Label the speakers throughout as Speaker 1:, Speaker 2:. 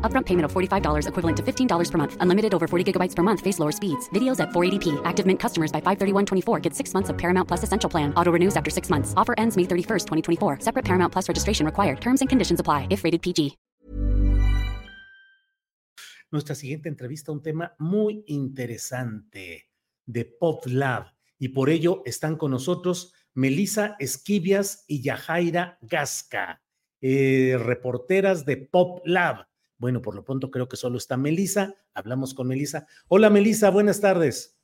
Speaker 1: Upfront payment of $45 equivalent to $15 per month. Unlimited over 40 gigabytes per month. Face lower speeds. Videos at 480p. Active Mint customers by 531.24 get six months of Paramount Plus Essential Plan. Auto renews after six months. Offer ends May 31st, 2024. Separate Paramount Plus registration required. Terms and conditions apply if rated PG.
Speaker 2: Nuestra siguiente entrevista, un tema muy interesante. de PopLab. Y por ello están con nosotros Melisa Esquivias y Yajaira Gasca, eh, reporteras de PopLab. Bueno, por lo pronto creo que solo está Melisa. Hablamos con Melisa. Hola Melisa, buenas tardes.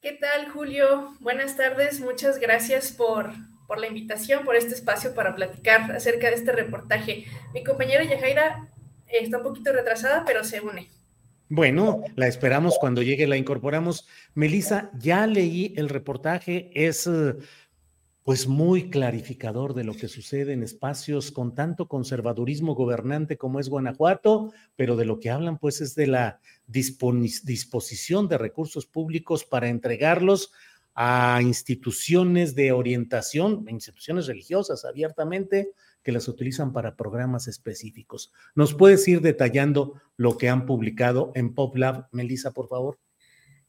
Speaker 3: ¿Qué tal, Julio? Buenas tardes. Muchas gracias por, por la invitación, por este espacio para platicar acerca de este reportaje. Mi compañera Yajaira está un poquito retrasada, pero se une.
Speaker 2: Bueno, la esperamos cuando llegue, la incorporamos. Melissa, ya leí el reportaje, es eh, pues muy clarificador de lo que sucede en espacios con tanto conservadurismo gobernante como es Guanajuato, pero de lo que hablan pues es de la disposición de recursos públicos para entregarlos a instituciones de orientación, instituciones religiosas abiertamente, que las utilizan para programas específicos. ¿Nos puedes ir detallando lo que han publicado en PopLab, Melissa, por favor?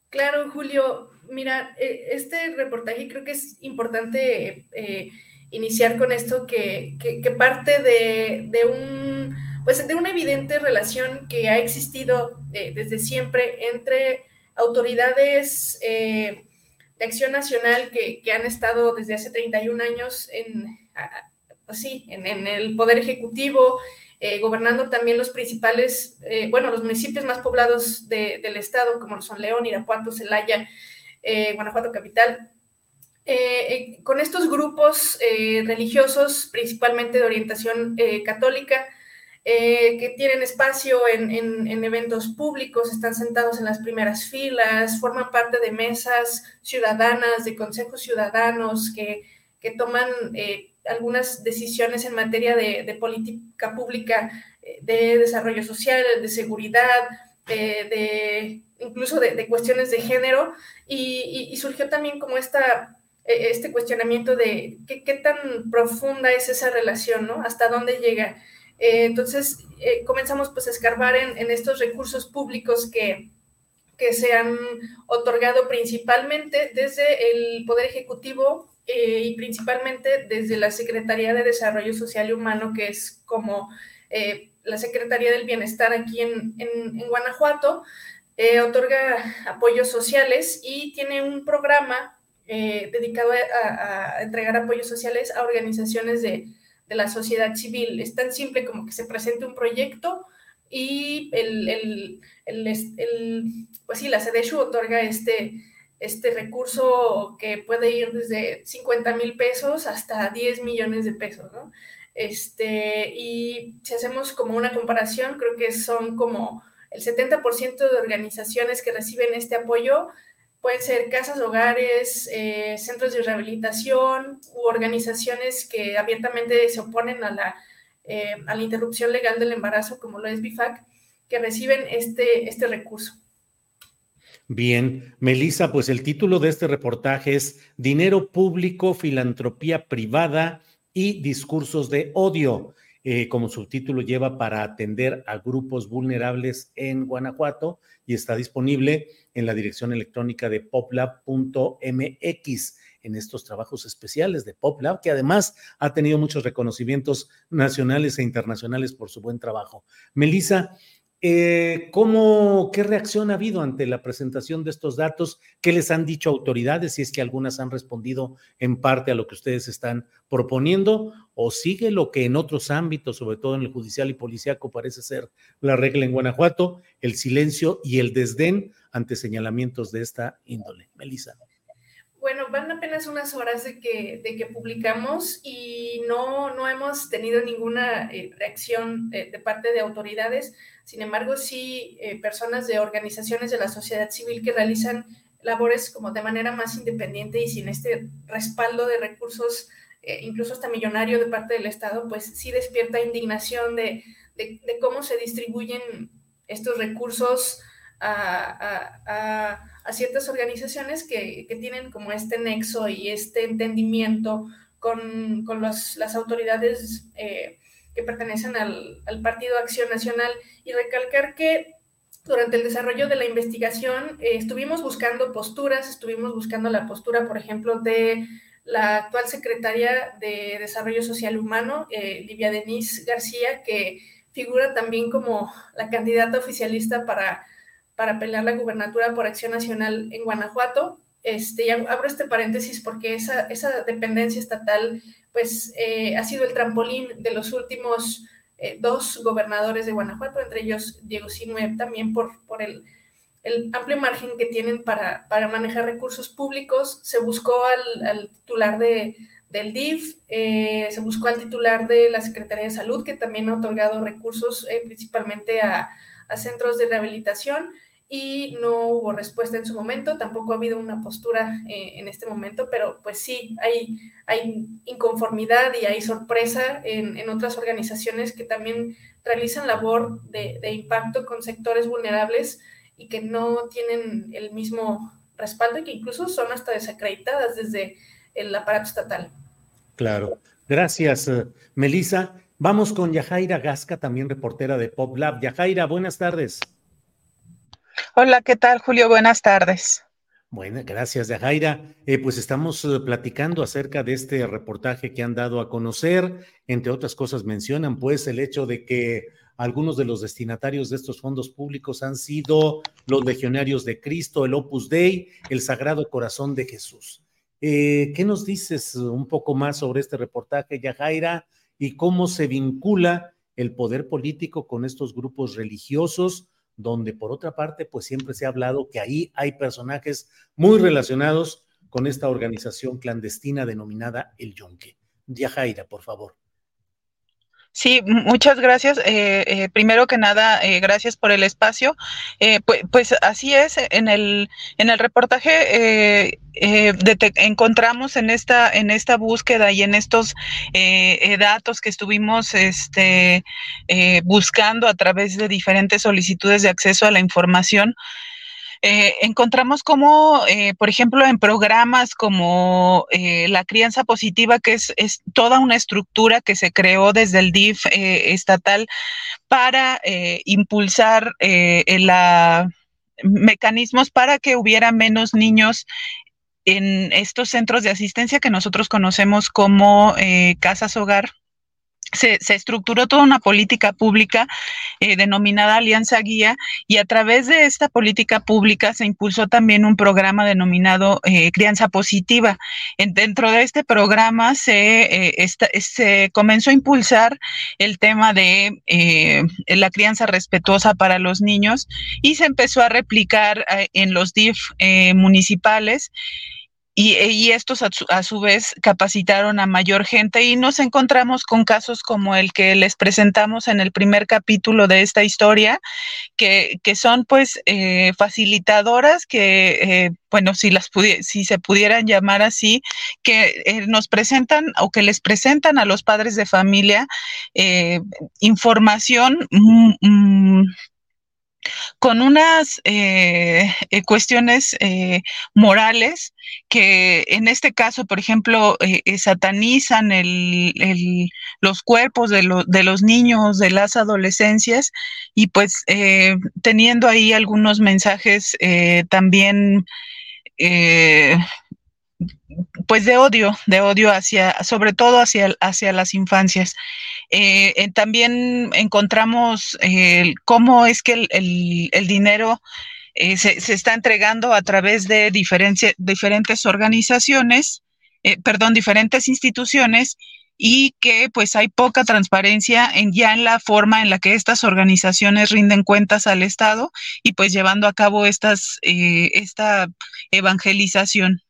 Speaker 3: Claro, Julio. Mira, eh, este reportaje creo que es importante eh, iniciar con esto que, parte de, un, pues de una evidente relación que ha existido eh, desde siempre entre autoridades de acción nacional que, han estado desde hace 31 años en, así, en, el poder ejecutivo, eh, gobernando también los principales, eh, bueno, los municipios más poblados del estado, como son León, Irapuato, Celaya, eh, Guanajuato Capital. con estos grupos religiosos, principalmente de orientación católica, que tienen espacio en, en, eventos públicos, están sentados en las primeras filas, forman parte de mesas ciudadanas, de consejos ciudadanos que, que toman algunas decisiones en materia de, política pública, eh, de desarrollo social, de seguridad, de, incluso de, cuestiones de género, y, surgió también como esta, e, este cuestionamiento de qué, tan profunda es esa relación, ¿no? Hasta dónde llega. Eh, entonces, eh, comenzamos pues a escarbar en, en estos recursos públicos que, que se han otorgado principalmente desde el Poder Ejecutivo eh, y principalmente desde la Secretaría de Desarrollo Social y Humano, que es como eh, la Secretaría del Bienestar aquí en, Guanajuato, eh, otorga apoyos sociales y tiene un programa dedicado a, entregar apoyos sociales a organizaciones de, de, la sociedad civil. Es tan simple como que se presente un proyecto y el, el, el, pues sí, la CDSHU otorga este, este recurso que puede ir desde 50 mil pesos hasta 10 millones de pesos, ¿no? Este, y si hacemos como una comparación, creo que son como el 70% de organizaciones que reciben este apoyo pueden ser casas, hogares, eh, centros de rehabilitación u organizaciones que abiertamente se oponen a la, eh, a la interrupción legal del embarazo, como lo es BIFAC, que reciben este, este recurso.
Speaker 2: Bien, Melissa, pues el título de este reportaje es Dinero público, filantropía privada y discursos de odio. Eh, como subtítulo lleva para atender a grupos vulnerables en Guanajuato y está disponible en la dirección electrónica de poplab.mx en estos trabajos especiales de PopLab, que además ha tenido muchos reconocimientos nacionales e internacionales por su buen trabajo. Melissa, eh, ¿cómo, ¿Qué reacción ha habido ante la presentación de estos datos? ¿Qué les han dicho autoridades? Si es que algunas han respondido en parte a lo que ustedes están proponiendo, o sigue lo que en otros ámbitos, sobre todo en el judicial y policíaco, parece ser la regla en Guanajuato, el silencio y el desdén ante señalamientos de esta índole. Melissa.
Speaker 3: Bueno, van apenas unas horas de que, de que publicamos y no, no hemos tenido ninguna eh, reacción de, parte de autoridades. Sin embargo, sí eh, personas de organizaciones de la sociedad civil que realizan labores como de manera más independiente y sin este respaldo de recursos, eh, incluso hasta millonario de parte del Estado, pues sí despierta indignación de, de, cómo se distribuyen estos recursos a a ciertas organizaciones que, tienen como este nexo y este entendimiento con, las autoridades eh, que pertenecen al, Partido Acción Nacional y recalcar que durante el desarrollo de la investigación eh, estuvimos buscando posturas, estuvimos buscando la postura, por ejemplo, de la actual secretaria de Desarrollo Social Humano, eh, Livia Denise García, que figura también como la candidata oficialista para para pelear la gubernatura por Acción Nacional en Guanajuato. Este, y abro este paréntesis porque esa, esa dependencia estatal pues eh, ha sido el trampolín de los últimos eh, dos gobernadores de Guanajuato, entre ellos Diego Sinue, también por, por el, el, amplio margen que tienen para, para, manejar recursos públicos. Se buscó al, al titular de, del DIF, eh, se buscó al titular de la Secretaría de Salud, que también ha otorgado recursos principalmente a, a centros de rehabilitación y no hubo respuesta en su momento, tampoco ha habido una postura eh, en este momento, pero pues sí, hay, hay inconformidad y hay sorpresa en, otras organizaciones que también realizan labor de, impacto con sectores vulnerables y que no tienen el mismo respaldo y que incluso son hasta desacreditadas desde el aparato estatal.
Speaker 2: Claro. Gracias, eh, Melissa. Vamos con Yajaira Gasca, también reportera de PopLab. Yajaira, buenas tardes.
Speaker 4: Hola, ¿qué tal, Julio? Buenas tardes.
Speaker 2: Bueno, gracias, Jaira. Eh, pues estamos eh, platicando acerca de este reportaje que han dado a conocer. Entre otras cosas, mencionan pues el hecho de que algunos de los destinatarios de estos fondos públicos han sido los legionarios de Cristo, el Opus Dei, el Sagrado Corazón de Jesús. Eh, ¿Qué nos dices un poco más sobre este reportaje, Yajaira, y cómo se vincula el poder político con estos grupos religiosos? Donde por otra parte, pues siempre se ha hablado que ahí hay personajes muy relacionados con esta organización clandestina denominada El Yonque. Yajaira, por favor.
Speaker 4: Sí, muchas gracias. Eh, eh, primero que nada, eh, gracias por el espacio. Pues, pues, así es, en el, en el reportaje encontramos en esta, en esta búsqueda y en estos datos que estuvimos este, buscando a través de diferentes solicitudes de acceso a la información, eh, encontramos como, eh, por ejemplo, en programas como eh, la crianza positiva, que es, es, toda una estructura que se creó desde el DIF estatal para impulsar la mecanismos para que hubiera menos niños en estos centros de asistencia que nosotros conocemos como casas hogar se, estructuró toda una política pública eh, denominada Alianza Guía y a través de esta política pública se impulsó también un programa denominado eh, Crianza Positiva. dentro de este programa se, eh, se comenzó a impulsar el tema de la crianza respetuosa para los niños y se empezó a replicar en los DIF municipales y, estos a su, vez capacitaron a mayor gente y nos encontramos con casos como el que les presentamos en el primer capítulo de esta historia, que, son pues eh, facilitadoras que, eh, bueno, si, las si se pudieran llamar así, que eh, nos presentan o que les presentan a los padres de familia información mm, mm, con unas eh, eh, cuestiones eh, morales que en este caso, por ejemplo, satanizan los cuerpos de, los niños, de las adolescencias, y pues teniendo ahí algunos mensajes también pues de odio, de odio hacia, sobre todo hacia, hacia las infancias. Eh, también encontramos eh, cómo es que el, dinero eh, se, está entregando a través de diferentes organizaciones, perdón, diferentes instituciones y que pues hay poca transparencia en ya en la forma en la que estas organizaciones rinden cuentas al Estado y pues llevando a cabo estas, esta evangelización.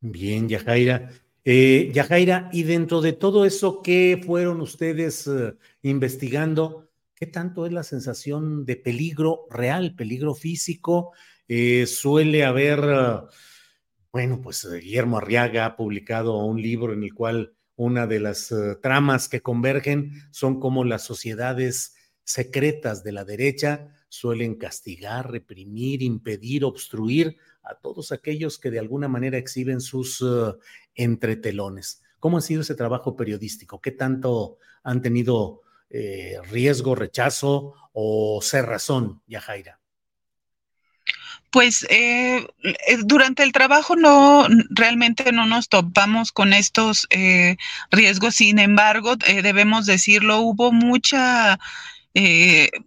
Speaker 2: Bien, Yajaira. Eh, Yajaira, y dentro de todo eso, ¿qué fueron ustedes eh, investigando? ¿Qué tanto es la sensación de peligro real, peligro físico? Eh, suele haber, bueno, pues Guillermo Arriaga ha publicado un libro en el cual una de las tramas que convergen son como las sociedades secretas de la derecha suelen castigar, reprimir, impedir, obstruir a todos aquellos que de alguna manera exhiben sus entretelones. ¿Cómo ha sido ese trabajo periodístico? ¿Qué tanto han tenido eh, riesgo, rechazo o cerrazón, Yajaira?
Speaker 4: Pues eh, eh, durante el trabajo no realmente no nos topamos con estos riesgos. Sin embargo, debemos decirlo, hubo mucha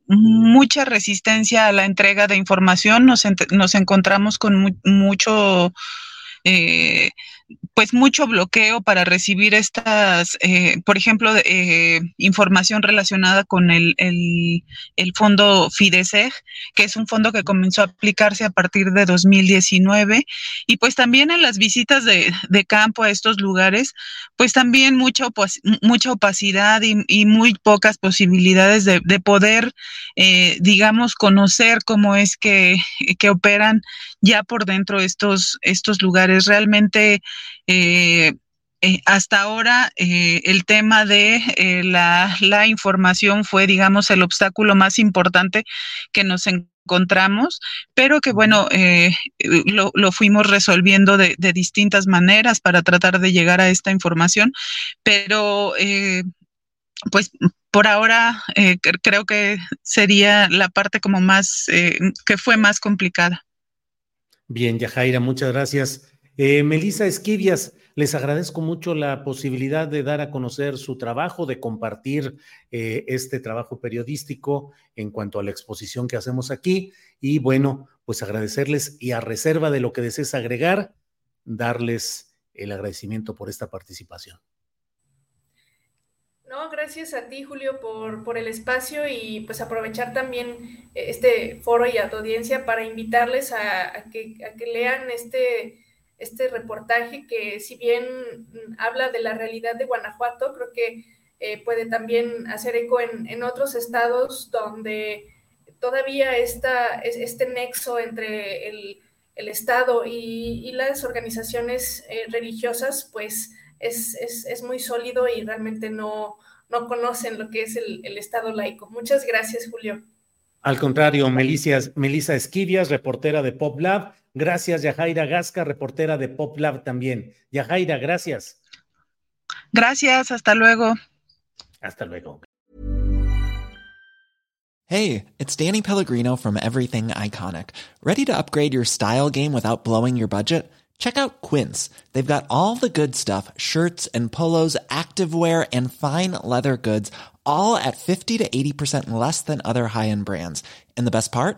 Speaker 4: mucha resistencia a la entrega de información. Nos encontramos con mucho pues mucho bloqueo para recibir estas, eh, por ejemplo, eh, información relacionada con el, el, fondo FIDESEG, que es un fondo que comenzó a aplicarse a partir de 2019. Y pues también en las visitas de, campo a estos lugares, pues también mucha, mucha opacidad y, muy pocas posibilidades de, poder, eh, digamos, conocer cómo es que, que operan ya por dentro estos, estos lugares. Realmente eh, eh, hasta ahora eh, el tema de la, información fue, digamos, el obstáculo más importante que nos encontramos, pero que bueno, lo, fuimos resolviendo de, distintas maneras para tratar de llegar a esta información, pero pues por ahora creo que sería la parte como más, que fue más complicada.
Speaker 2: Bien, Yajaira, muchas gracias. Eh, Melissa Esquivias, les agradezco mucho la posibilidad de dar a conocer su trabajo, de compartir eh, este trabajo periodístico en cuanto a la exposición que hacemos aquí. Y bueno, pues agradecerles y a reserva de lo que desees agregar, darles el agradecimiento por esta participación.
Speaker 3: No, gracias a ti, Julio, por, por, el espacio y pues aprovechar también este foro y a tu audiencia para invitarles a que, lean este, este reportaje que si bien habla de la realidad de Guanajuato, creo que eh, puede también hacer eco en, otros estados donde todavía está este nexo entre el, Estado y, las organizaciones eh, religiosas, pues es, es, muy sólido y realmente no, no conocen lo que es el, Estado laico. Muchas gracias, Julio.
Speaker 2: Al contrario, Melissa Esquivias, reportera de Pop Lab, Gracias, Yajaira Gasca, reportera de Pop Lab también. Yajaira, gracias.
Speaker 4: Gracias, hasta luego.
Speaker 2: Hasta luego.
Speaker 5: Hey, it's Danny Pellegrino from Everything Iconic. ¿Ready to upgrade your style game without blowing your budget? Check out Quince. They've got all the good stuff shirts and polos, activewear, and fine leather goods, all at 50 to 80% less than other high end brands. And the best part?